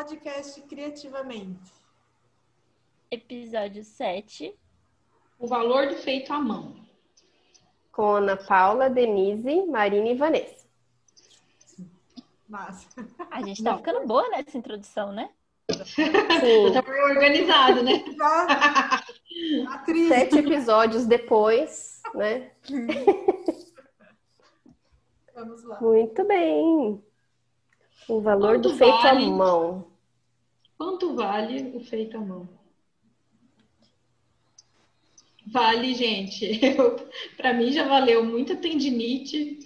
podcast Criativamente. Episódio 7. O valor do feito à mão. Com Ana Paula, Denise, Marina e Vanessa. Massa. A gente tá ficando boa nessa introdução, né? Sim, Tá organizado, né? Atriz. sete episódios depois, né? Vamos lá. Muito bem. O valor Quanto do feito vale? à mão. Quanto vale o feito à mão? Vale, gente. Pra mim já valeu muita tendinite,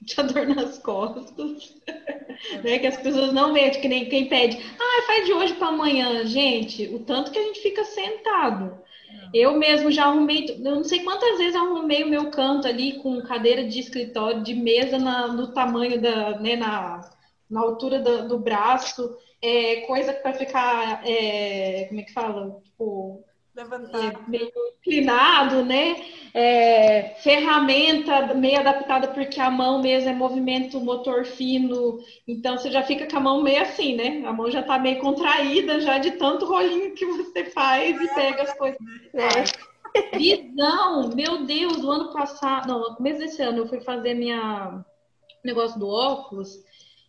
muita dor nas costas. né? Que as pessoas não veem, que nem quem pede, ah, faz de hoje para amanhã. Gente, o tanto que a gente fica sentado. Eu mesmo já arrumei, eu não sei quantas vezes arrumei o meu canto ali com cadeira de escritório, de mesa na- no tamanho da, né, na, na altura da- do braço, é, coisa para ficar, é, como é que fala? Tipo, Levantar. meio inclinado, né? É, ferramenta meio adaptada porque a mão mesmo é movimento motor fino, então você já fica com a mão meio assim, né? A mão já tá meio contraída já de tanto rolinho que você faz e pega as coisas. É. Visão, meu Deus, do ano passado, não, no começo desse ano eu fui fazer minha negócio do óculos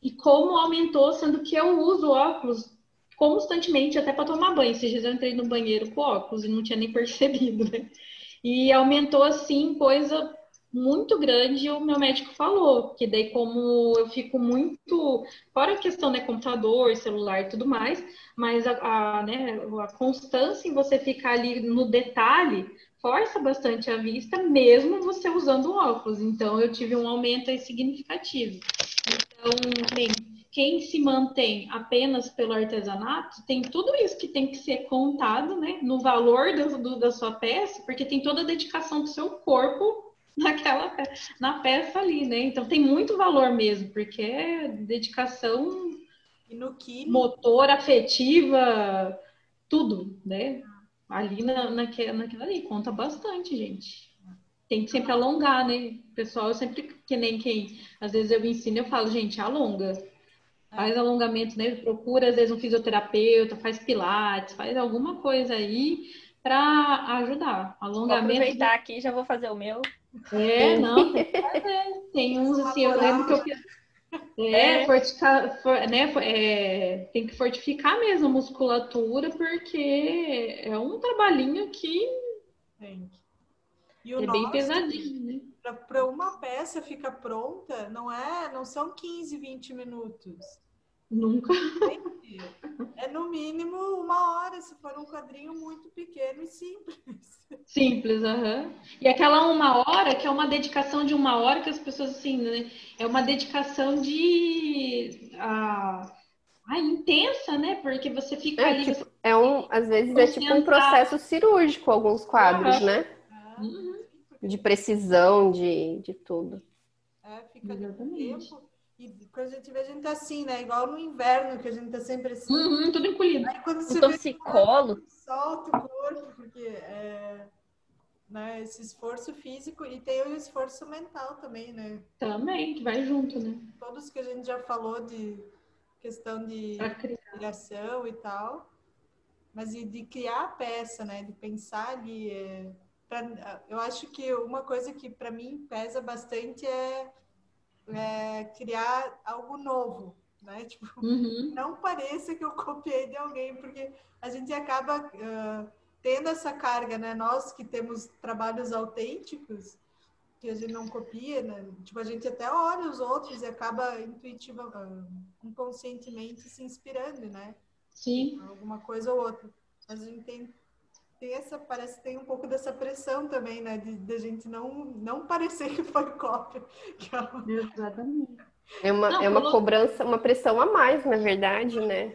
e como aumentou, sendo que eu uso óculos constantemente até para tomar banho. Esses dias eu entrei no banheiro com óculos e não tinha nem percebido, né? E aumentou assim coisa muito grande, o meu médico falou, que daí como eu fico muito, fora a questão né, computador, celular e tudo mais, mas a, a, né, a constância em você ficar ali no detalhe força bastante a vista, mesmo você usando óculos. Então eu tive um aumento significativo. Então, bem, quem se mantém apenas pelo artesanato, tem tudo isso que tem que ser contado, né, no valor do, do- da sua peça, porque tem toda a dedicação do seu corpo naquela na peça ali, né? Então tem muito valor mesmo, porque é dedicação E no químico, motor, afetiva, tudo, né? Ali na, naque, naquilo ali, conta bastante, gente. Tem que sempre alongar, né? Pessoal, eu sempre, que nem quem, às vezes eu ensino, eu falo, gente, alonga. Faz alongamento, né? Procura, às vezes, um fisioterapeuta, faz pilates, faz alguma coisa aí para ajudar. Vou Alongamento. aproveitar aqui já vou fazer o meu. É, não, tem uns assim, eu lembro que eu fiz. É, É. fortificar, for- né, é, tem que fortificar mesmo a musculatura, porque é um trabalhinho que gente. E o é bem pesadinho, né? para uma peça ficar pronta, não é, não são 15, 20 minutos. Nunca. É no mínimo uma hora, se for um quadrinho muito pequeno e simples. Simples, aham. E aquela uma hora, que é uma dedicação de uma hora, que as pessoas, assim, né? É uma dedicação de. ah, ah, intensa, né? Porque você fica É, ali. tipo, é um, às vezes é tipo um processo cirúrgico alguns quadros, né? Uhum, De precisão, de, de tudo. É, fica Exatamente. tempo. E quando a gente vê, a gente tá assim, né? Igual no inverno, que a gente tá sempre assim. Uhum, tudo encolhido. Aí quando você vê, torcicolo. solta o corpo, porque é, né, esse esforço físico e tem o esforço mental também, né? Também, que vai junto, né? Todos que a gente já falou de questão de criação e tal, mas e de criar a peça, né? De pensar ali. é, pra- eu acho que uma coisa que para mim pesa bastante é, é criar algo novo, né? Tipo, Uhum. não pareça que eu copiei de alguém, porque a gente acaba ah, tendo essa carga, né? Nós que temos trabalhos autênticos, que a gente não copia, né? Tipo, a gente até olha os outros e acaba intuitiva, inconscientemente se inspirando, né? Sim. Alguma coisa ou outra. Mas a gente tem, tem essa, parece que tem um pouco dessa pressão também, né? De, de a gente não, não parecer que foi cópia. Que é uma- Exatamente. É uma, Não, é uma falou- cobrança, uma pressão a mais, na verdade, né?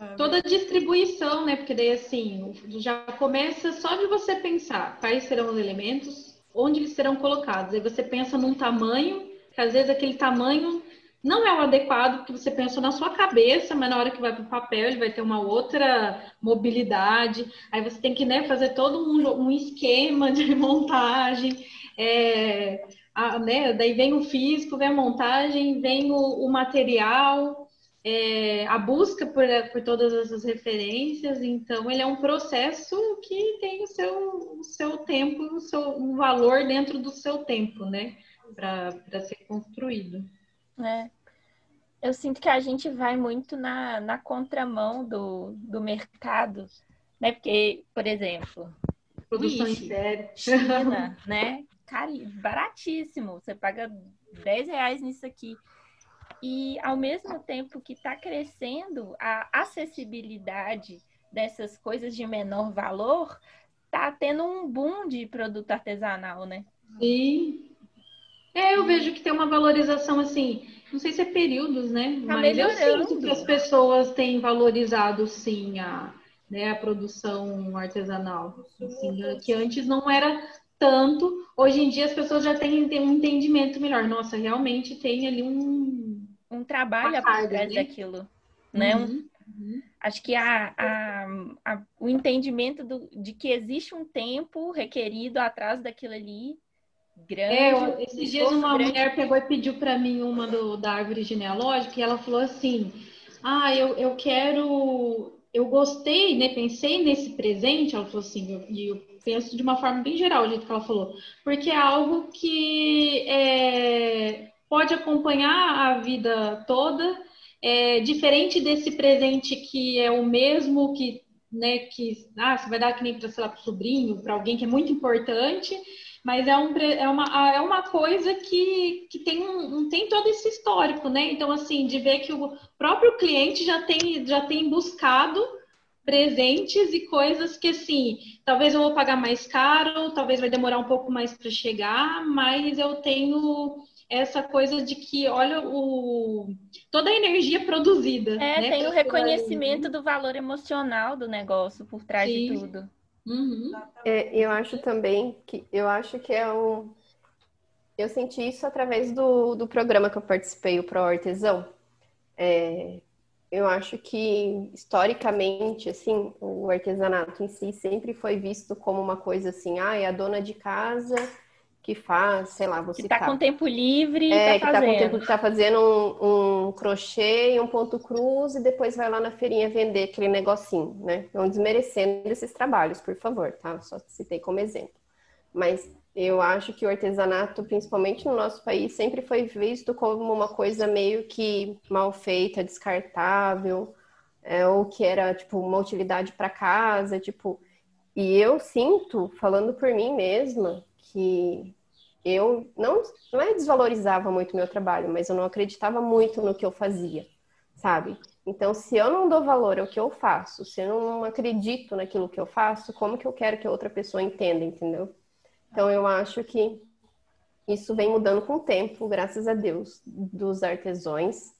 é, Toda a distribuição, né? Porque daí assim, já começa só de você pensar quais serão os elementos, onde eles serão colocados. Aí você pensa num tamanho, que às vezes aquele tamanho não é o adequado, porque você pensou na sua cabeça, mas na hora que vai para o papel ele vai ter uma outra mobilidade. Aí você tem que né, fazer todo um, um esquema de montagem. É, a- né, daí vem o físico, vem a montagem, vem o, o material. é, a busca por, por todas essas referências, então ele é um processo que tem o seu, o seu tempo, o seu um valor dentro do seu tempo, né? Para ser construído. É. Eu sinto que a gente vai muito na, na contramão do, do mercado, né? Porque, por exemplo, Produção Ixi, em série. China, né? Cari, baratíssimo. Você paga 10 reais nisso aqui. E ao mesmo tempo que está crescendo a acessibilidade dessas coisas de menor valor, tá tendo um boom de produto artesanal, né? Sim. É, eu vejo que tem uma valorização assim, não sei se é períodos, né? Tá Mas eu melhorando. sinto que as pessoas têm valorizado sim a, né, a produção artesanal. Assim, que antes não era tanto. Hoje em dia as pessoas já têm, têm um entendimento melhor. Nossa, realmente tem ali um. Um trabalho Uma por carga, trás né? daquilo, né? Um- Uhum, uhum. Acho que a, a- a- o entendimento do- de que existe um tempo requerido atrás daquilo ali grande. É, eu- esses dias uma grande. mulher pegou e pediu para mim uma do, da árvore genealógica e ela falou assim: Ah, eu, eu quero. Eu gostei, né? Pensei nesse presente, ela falou assim, eu- e eu, penso de uma forma bem geral, o jeito que ela falou, porque é algo que é, pode acompanhar a vida toda, é, diferente desse presente que é o mesmo que. Né, que ah, você vai dar que nem para, sei lá, para o sobrinho, para alguém que é muito importante, mas é, um, é, uma, é uma coisa que, que tem, um, tem todo esse histórico, né? Então, assim, de ver que o próprio cliente já tem, já tem buscado presentes e coisas que, assim, talvez eu vou pagar mais caro, talvez vai demorar um pouco mais para chegar, mas eu tenho essa coisa de que, olha, o, toda a energia produzida. É, né, tem o reconhecimento do valor emocional do negócio por trás de Sim. tudo. Uhum. É, eu acho também que eu acho que é um. Eu senti isso através do, do programa que eu participei, o Pro Artesão. É, eu acho que historicamente, assim, o artesanato em si sempre foi visto como uma coisa assim, ah, é a dona de casa que faz, sei lá, vou Que citar. tá com tempo livre e É, tá que tá com fazendo. tempo tá fazendo um, um crochê e um ponto cruz e depois vai lá na feirinha vender aquele negocinho, né? Não desmerecendo esses trabalhos, por favor, tá? Só citei como exemplo. Mas eu acho que o artesanato, principalmente no nosso país, sempre foi visto como uma coisa meio que mal feita, descartável, é, ou que era tipo uma utilidade para casa, tipo. E eu sinto, falando por mim mesma, que eu não, não é desvalorizava muito meu trabalho, mas eu não acreditava muito no que eu fazia, sabe? Então, se eu não dou valor ao que eu faço, se eu não acredito naquilo que eu faço, como que eu quero que a outra pessoa entenda, entendeu? Então, eu acho que isso vem mudando com o tempo, graças a Deus, dos artesãos,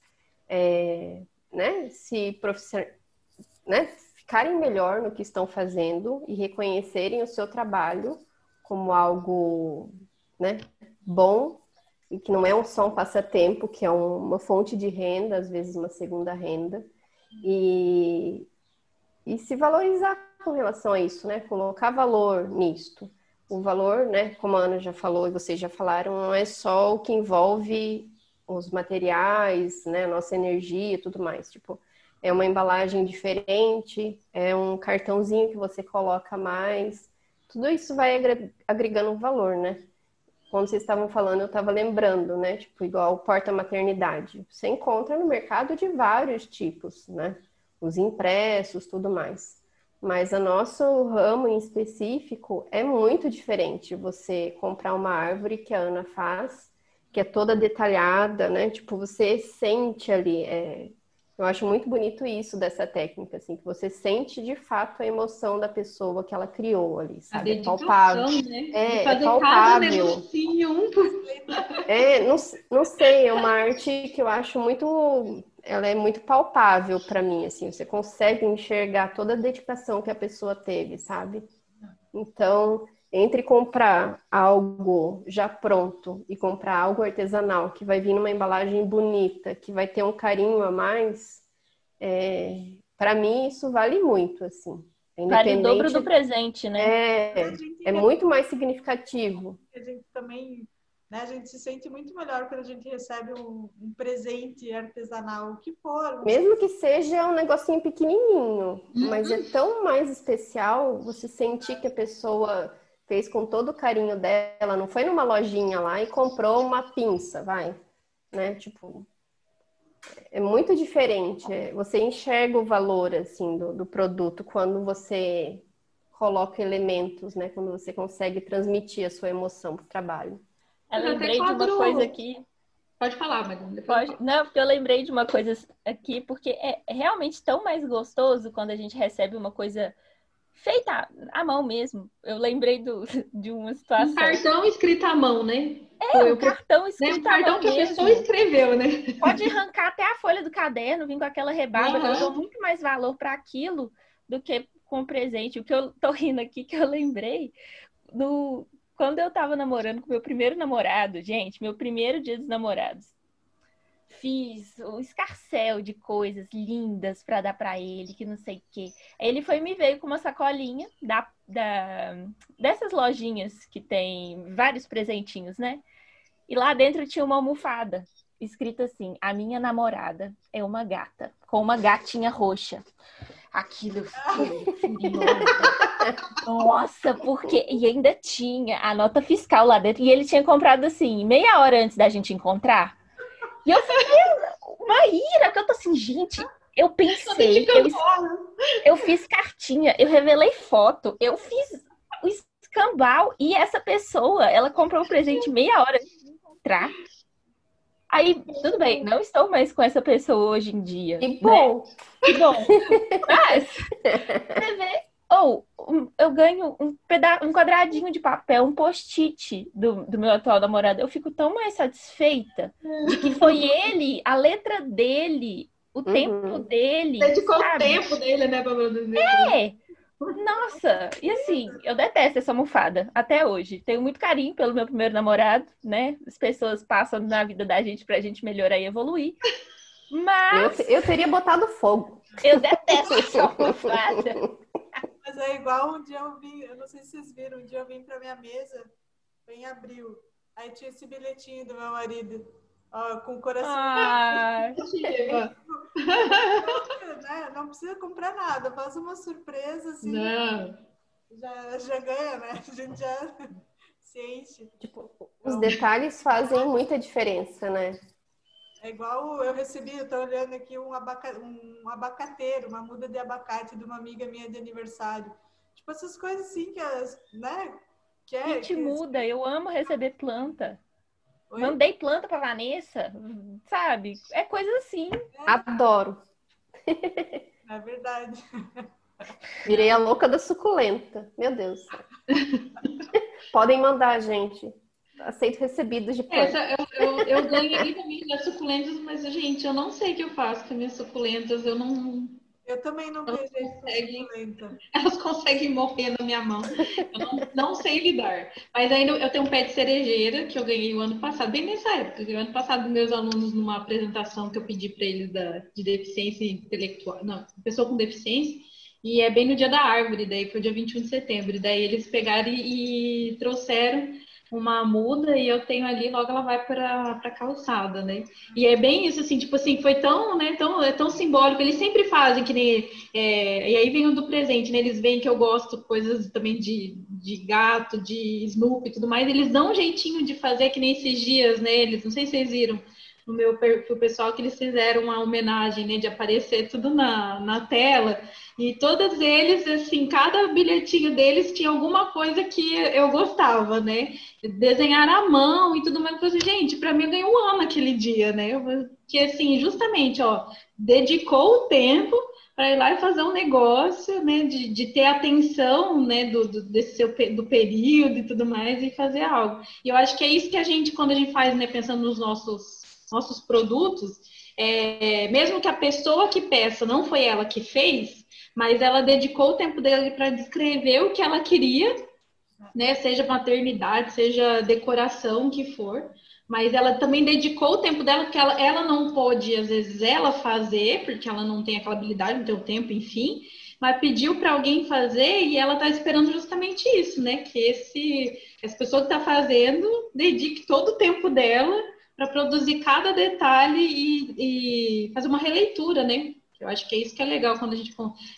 é, né? Se profissional, né? Ficarem melhor no que estão fazendo e reconhecerem o seu trabalho como algo, né, bom e que não é um só um passatempo, que é um- uma fonte de renda, às vezes uma segunda renda, e, e se valorizar com relação a isso, né, colocar valor nisto. O valor, né, como a Ana já falou e vocês já falaram, não é só o que envolve os materiais, né, nossa energia e tudo mais, tipo, é uma embalagem diferente, é um cartãozinho que você coloca mais, tudo isso vai agre- agregando valor, né? Quando vocês estavam falando, eu estava lembrando, né? Tipo, igual porta-maternidade. Você encontra no mercado de vários tipos, né? Os impressos, tudo mais. Mas o nosso ramo em específico é muito diferente. Você comprar uma árvore que a Ana faz, que é toda detalhada, né? Tipo, você sente ali. é, Eu acho muito bonito isso dessa técnica, assim, que você sente de fato a emoção da pessoa que ela criou ali, sabe? É palpável. né? É, é palpável. negocinho. É, não, não sei, é uma arte que eu acho muito, ela é muito palpável para mim, assim, você consegue enxergar toda a dedicação que a pessoa teve, sabe? Então, entre comprar algo já pronto e comprar algo artesanal que vai vir numa embalagem bonita, que vai ter um carinho a mais, é, para mim isso vale muito, assim. Vale o dobro do presente, né? É, é muito mais significativo. a gente também Né? A gente se sente muito melhor quando a gente recebe um, um presente artesanal, o que for. Mesmo que seja um negocinho pequenininho, uhum. mas é tão mais especial você sentir que a pessoa fez com todo o carinho dela, não foi numa lojinha lá e comprou uma pinça, vai, né? Tipo, é muito diferente. É, você enxerga o valor assim do, do produto quando você coloca elementos, né? Quando você consegue transmitir a sua emoção para o trabalho. Eu lembrei de uma coisa aqui. Pode falar, Marina. Pode. Não, porque eu lembrei de uma coisa aqui, porque é realmente tão mais gostoso quando a gente recebe uma coisa feita à mão mesmo. Eu lembrei do, de uma situação. Um cartão escrito à mão, né? É, um cartão escrito né? um cartão que mesmo. a pessoa escreveu, né? Pode arrancar até a folha do caderno, vir com aquela rebaba. Uhum. Eu dou muito mais valor para aquilo do que com o presente. O que eu tô rindo aqui, que eu lembrei, no, quando eu tava namorando com meu primeiro namorado, gente, meu primeiro dia dos namorados, fiz um escarcel de coisas lindas para dar para ele, que não sei o quê. Ele foi me veio com uma sacolinha da, da, dessas lojinhas que tem vários presentinhos, né? E lá dentro tinha uma almofada escrita assim: A minha namorada é uma gata, com uma gatinha roxa. Aquilo Nossa, porque. E ainda tinha a nota fiscal lá dentro. E ele tinha comprado assim, meia hora antes da gente encontrar. E eu fiquei uma ira, que eu tô assim, gente, eu pensei, eu, eu fiz cartinha, eu revelei foto, eu fiz o escambau e essa pessoa, ela comprou um presente meia hora de encontrar. Aí, tudo bem, não estou mais com essa pessoa hoje em dia. Que bom! Né? Que bom! Mas, você vê, ou eu ganho um, peda um quadradinho de papel, um post-it do, do meu atual namorado. Eu fico tão mais satisfeita de que foi ele, a letra dele, o uhum. tempo dele. Dedicou o tempo dele, né, produzir. É! Nossa, e assim, eu detesto essa almofada até hoje. Tenho muito carinho pelo meu primeiro namorado, né? As pessoas passam na vida da gente pra gente melhorar e evoluir. Mas. Eu, eu teria botado fogo. Eu detesto essa almofada. Mas é igual um dia eu vim, eu não sei se vocês viram, um dia eu vim pra minha mesa, em abril. Aí tinha esse bilhetinho do meu marido, ó, com o coração. Ah, né? Não precisa comprar nada, faz uma surpresa assim. Não. Já, já ganha, né? A gente já se enche. Tipo, os detalhes fazem muita diferença, né? É igual eu recebi, eu tô olhando aqui um, abaca, um abacateiro, uma muda de abacate de uma amiga minha de aniversário. Tipo, essas coisas assim que as, né? Que é, Gente, que muda, eu amo receber planta. Oi? Mandei planta pra Vanessa, sabe? É coisa assim. É. Adoro. É verdade. Virei a louca da suculenta. Meu Deus. Podem mandar, gente aceito recebidos de planta. Essa, eu, eu, eu ganhei também das suculentas, mas, gente, eu não sei o que eu faço com minhas suculentas. Eu não. Eu também não vejo suculenta. Elas conseguem morrer na minha mão. Eu não, não sei lidar. Mas ainda eu tenho um pé de cerejeira que eu ganhei o ano passado, bem nessa época. O ano passado, meus alunos, numa apresentação que eu pedi para eles da, de deficiência intelectual, não, pessoa com deficiência, e é bem no dia da árvore, daí foi dia 21 de setembro. Daí eles pegaram e, e trouxeram uma muda e eu tenho ali, logo ela vai para a calçada, né? E é bem isso, assim, tipo assim, foi tão, né, tão, é tão simbólico, eles sempre fazem que nem, é, e aí vem o do presente, né? Eles veem que eu gosto coisas também de, de gato, de Snoopy e tudo mais, eles dão um jeitinho de fazer que nem esses dias, né? Eles, não sei se vocês viram, no meu perfil pessoal que eles fizeram uma homenagem, né, de aparecer tudo na, na tela. E todos eles, assim, cada bilhetinho deles tinha alguma coisa que eu gostava, né? Desenhar à mão e tudo mais. Eu falei, gente, para mim ganhou um ano aquele dia, né? Que assim, justamente, ó, dedicou o tempo para ir lá e fazer um negócio, né? De, de ter atenção, né? Do, do, desse seu, do período e tudo mais e fazer algo. E eu acho que é isso que a gente, quando a gente faz, né? Pensando nos nossos nossos produtos, é, mesmo que a pessoa que peça não foi ela que fez, mas ela dedicou o tempo dele para descrever o que ela queria, né? Seja maternidade, seja decoração, o que for, mas ela também dedicou o tempo dela, porque ela, ela não pôde, às vezes, ela fazer, porque ela não tem aquela habilidade, não tem o tempo, enfim, mas pediu para alguém fazer e ela está esperando justamente isso, né? Que esse, essa pessoa que está fazendo dedique todo o tempo dela para produzir cada detalhe e, e, fazer uma releitura, né? Eu acho que é isso que é legal quando a gente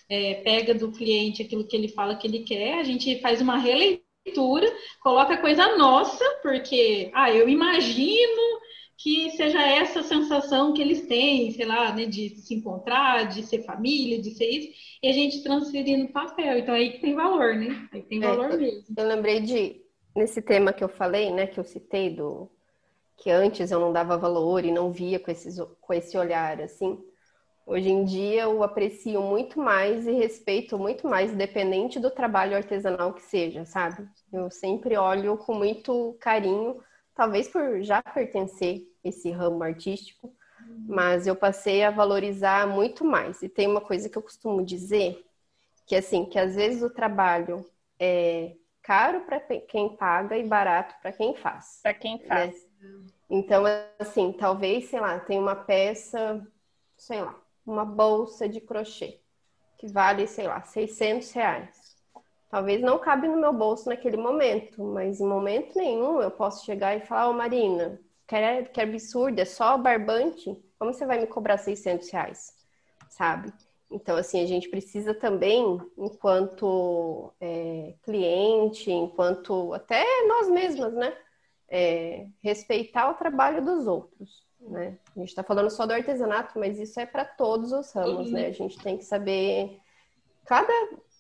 é, pega do cliente aquilo que ele fala que ele quer, a gente faz uma releitura leitura, coloca coisa nossa, porque, ah, eu imagino que seja essa sensação que eles têm, sei lá, né, de se encontrar, de ser família, de ser isso, e a gente transferir no papel. Então aí que tem valor, né? Aí tem é, valor é, mesmo. Eu lembrei de nesse tema que eu falei, né, que eu citei do que antes eu não dava valor e não via com, esses, com esse olhar assim. Hoje em dia eu aprecio muito mais e respeito muito mais, independente do trabalho artesanal que seja, sabe? Eu sempre olho com muito carinho, talvez por já pertencer esse ramo artístico, mas eu passei a valorizar muito mais. E tem uma coisa que eu costumo dizer, que assim, que às vezes o trabalho é caro para quem paga e barato para quem faz. Para quem faz. Né? Então, assim, talvez, sei lá, tem uma peça, sei lá, uma bolsa de crochê, que vale, sei lá, 600 reais. Talvez não cabe no meu bolso naquele momento, mas em momento nenhum eu posso chegar e falar, ô oh, Marina, que, que absurdo, é só barbante, como você vai me cobrar 600 reais? Sabe? Então, assim, a gente precisa também, enquanto é, cliente, enquanto até nós mesmas, né? É, respeitar o trabalho dos outros. Né? A gente está falando só do artesanato, mas isso é para todos os ramos, né? A gente tem que saber cada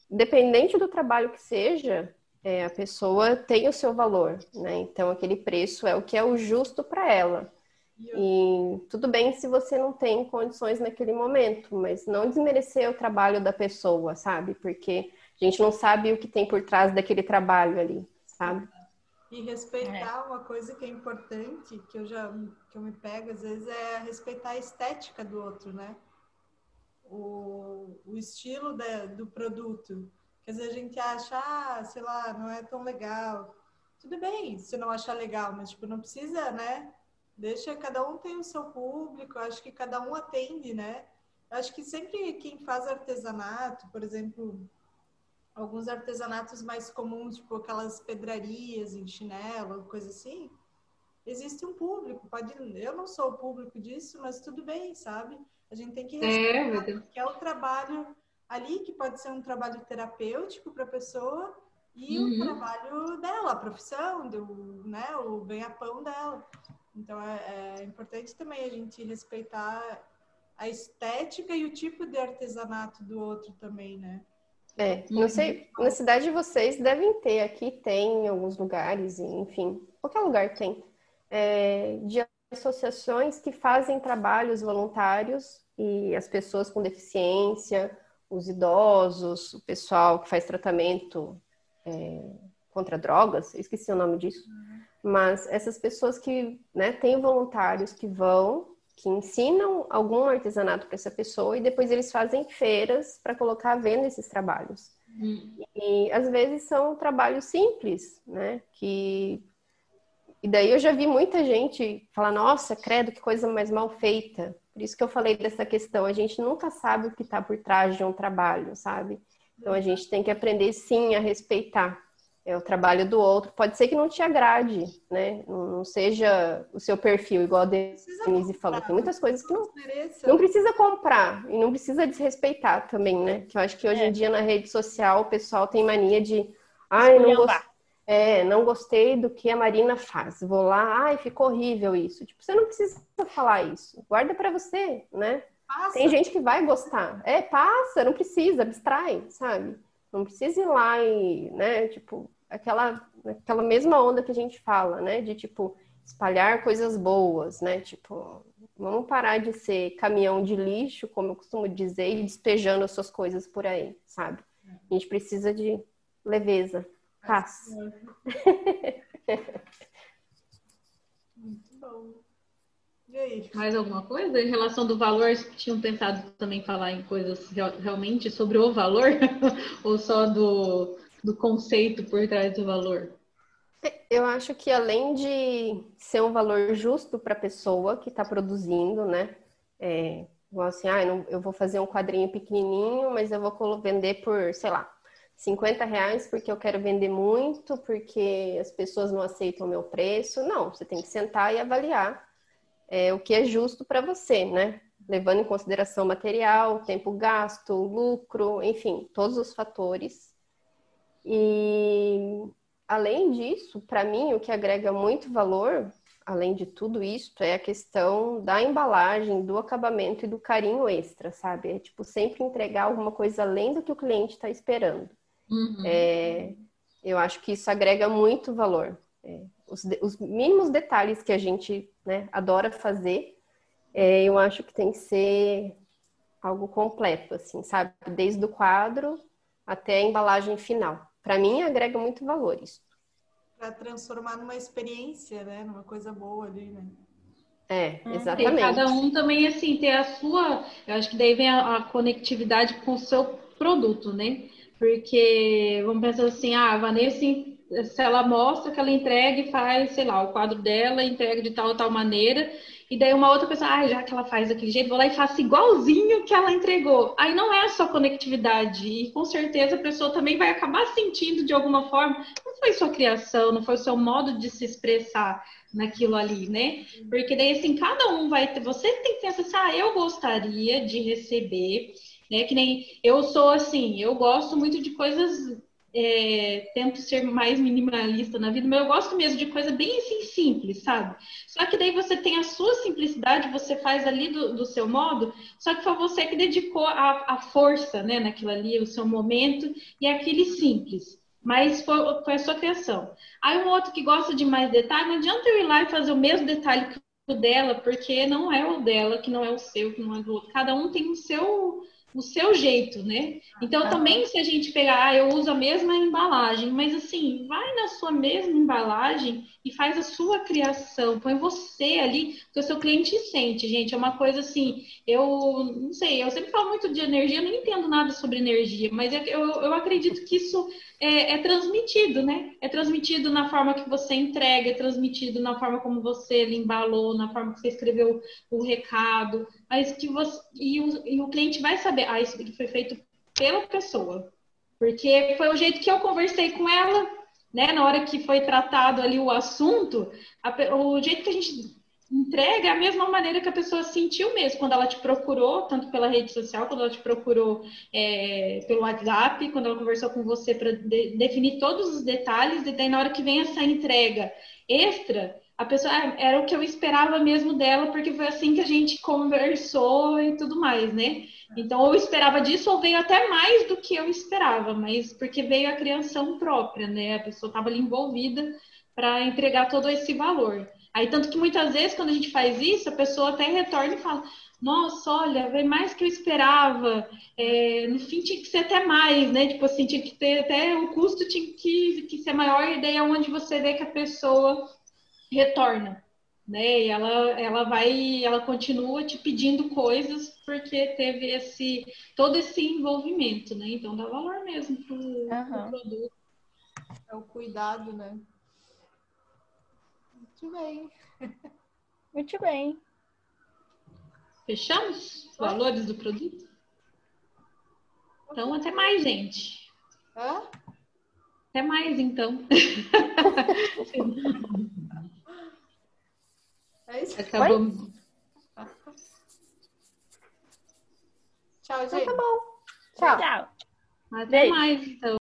dependente do trabalho que seja, é, a pessoa tem o seu valor, né? Então aquele preço é o que é o justo para ela. E tudo bem se você não tem condições naquele momento, mas não desmerecer o trabalho da pessoa, sabe? Porque a gente não sabe o que tem por trás daquele trabalho ali, sabe? E respeitar é. uma coisa que é importante, que eu já que eu me pego às vezes, é respeitar a estética do outro, né? O, o estilo da, do produto. Quer dizer, a gente acha, ah, sei lá, não é tão legal. Tudo bem se não achar legal, mas tipo, não precisa, né? Deixa, cada um tem o seu público, acho que cada um atende, né? Acho que sempre quem faz artesanato, por exemplo, alguns artesanatos mais comuns, tipo aquelas pedrarias em chinelo, coisa assim, existe um público. Pode, eu não sou o público disso, mas tudo bem, sabe? A gente tem que é, respeitar, é, que é o trabalho ali que pode ser um trabalho terapêutico para a pessoa e uhum. o trabalho dela, a profissão, do, né, o ganha-pão dela. Então é, é importante também a gente respeitar a estética e o tipo de artesanato do outro também, né? É, não sei, na cidade de vocês devem ter, aqui tem em alguns lugares, enfim, qualquer lugar tem, é, de associações que fazem trabalhos voluntários e as pessoas com deficiência, os idosos, o pessoal que faz tratamento é, contra drogas, esqueci o nome disso, mas essas pessoas que né, têm voluntários que vão que ensinam algum artesanato para essa pessoa e depois eles fazem feiras para colocar à venda esses trabalhos. Hum. E às vezes são trabalhos simples, né? Que e daí eu já vi muita gente falar: "Nossa, credo, que coisa mais mal feita". Por isso que eu falei dessa questão, a gente nunca sabe o que está por trás de um trabalho, sabe? Então a gente tem que aprender sim a respeitar é o trabalho do outro. Pode ser que não te agrade, né? Não, seja o seu perfil, igual a Denise falou. Tem muitas coisas que não, não precisa comprar e não precisa desrespeitar também, né? Que eu acho que hoje é. em dia na rede social o pessoal tem mania de ai, não gostei. É, não gostei do que a Marina faz. Vou lá, ai, ficou horrível isso. Tipo, você não precisa falar isso. Guarda para você, né? Passa. Tem gente que vai gostar. É, passa, não precisa, abstrai, sabe? Não precisa ir lá e, né, tipo, aquela, aquela mesma onda que a gente fala, né? De tipo, espalhar coisas boas, né? Tipo, vamos parar de ser caminhão de lixo, como eu costumo dizer, e despejando as suas coisas por aí, sabe? A gente precisa de leveza, paz. Muito bom. Mais alguma coisa? Em relação do valor, tinham pensado também falar em coisas realmente sobre o valor? Ou só do, do conceito por trás do valor? Eu acho que além de ser um valor justo para a pessoa que está produzindo, né? É, assim, ah, eu vou fazer um quadrinho pequenininho, mas eu vou vender por, sei lá, 50 reais porque eu quero vender muito, porque as pessoas não aceitam o meu preço. Não, você tem que sentar e avaliar é, o que é justo para você, né? Levando em consideração material, tempo gasto, lucro, enfim, todos os fatores. E além disso, para mim, o que agrega muito valor, além de tudo isso, é a questão da embalagem, do acabamento e do carinho extra, sabe? É tipo sempre entregar alguma coisa além do que o cliente está esperando. Uhum. É, eu acho que isso agrega muito valor. É, os, os, mínimos detalhes que a gente né, adora fazer, é, eu acho que tem que ser algo completo, assim, sabe? Desde o quadro até a embalagem final. Para mim, agrega muito valor isso. Para transformar numa experiência, né? Numa coisa boa ali, né? É, uhum. exatamente. E cada um também, assim, ter a sua. Eu acho que daí vem a, a conectividade com o seu produto, né? Porque vamos pensar assim, ah, a Vanessa, se ela mostra que ela entrega e faz, sei lá, o quadro dela, entrega de tal tal maneira, e daí uma outra pessoa, ah, já que ela faz daquele jeito, vou lá e faço igualzinho que ela entregou. Aí não é só conectividade, e com certeza a pessoa também vai acabar sentindo de alguma forma, não foi sua criação, não foi o seu modo de se expressar naquilo ali, né? Porque daí assim, cada um vai ter, você tem que pensar assim, ah, eu gostaria de receber, né? Que nem eu sou assim, eu gosto muito de coisas é, tento ser mais minimalista na vida, mas eu gosto mesmo de coisa bem assim, simples, sabe? Só que daí você tem a sua simplicidade, você faz ali do, do seu modo, só que foi você que dedicou a, a, força, né, naquilo ali, o seu momento, e aquele simples. Mas foi, foi a sua criação. Aí um outro que gosta de mais detalhe, não adianta eu ir lá e fazer o mesmo detalhe que o dela, porque não é o dela, que não é o seu, que não é do outro. Cada um tem o seu o seu jeito, né? Então, ah, também se a gente pegar, ah, eu uso a mesma embalagem, mas assim, vai na sua mesma embalagem e faz a sua criação, põe você ali, que o seu cliente sente, gente. É uma coisa assim, eu não sei, eu sempre falo muito de energia, eu não entendo nada sobre energia, mas é eu, eu acredito que isso é, é, transmitido, né? É transmitido na forma que você entrega, é transmitido na forma como você embalou, na forma que você escreveu o recado, mas que você e o, e o cliente vai saber, ah, isso aqui foi feito pela pessoa, porque foi o jeito que eu conversei com ela, né? Na hora que foi tratado ali o assunto, a, o jeito que a gente entrega é a mesma maneira que a pessoa sentiu mesmo quando ela te procurou, tanto pela rede social, quando ela te procurou é, pelo WhatsApp, quando ela conversou com você para de, definir todos os detalhes, e daí na hora que vem essa entrega extra, a pessoa ah, era o que eu esperava mesmo dela, porque foi assim que a gente conversou e tudo mais, né? Então, ou esperava disso, ou veio até mais do que eu esperava, mas porque veio a criação própria, né? A pessoa estava ali envolvida para entregar todo esse valor. Aí, tanto que muitas vezes, quando a gente faz isso, a pessoa até retorna e fala: Nossa, olha, veio mais que eu esperava. É, no fim, tinha que ser até mais, né? Tipo assim, tinha que ter até o custo tinha que, que ser maior, e daí é onde você vê que a pessoa retorna, né? E ela, ela vai, ela continua te pedindo coisas porque teve esse todo esse envolvimento, né? Então dá valor mesmo pro, uhum. pro produto. É o cuidado, né? Muito bem. Muito bem. Fechamos? Valores do produto? Então, até mais, gente. Hã? Até mais, então. É isso? Acabou. Tchau, gente. Então, tá bom. Tchau. Até Beijo. mais, então.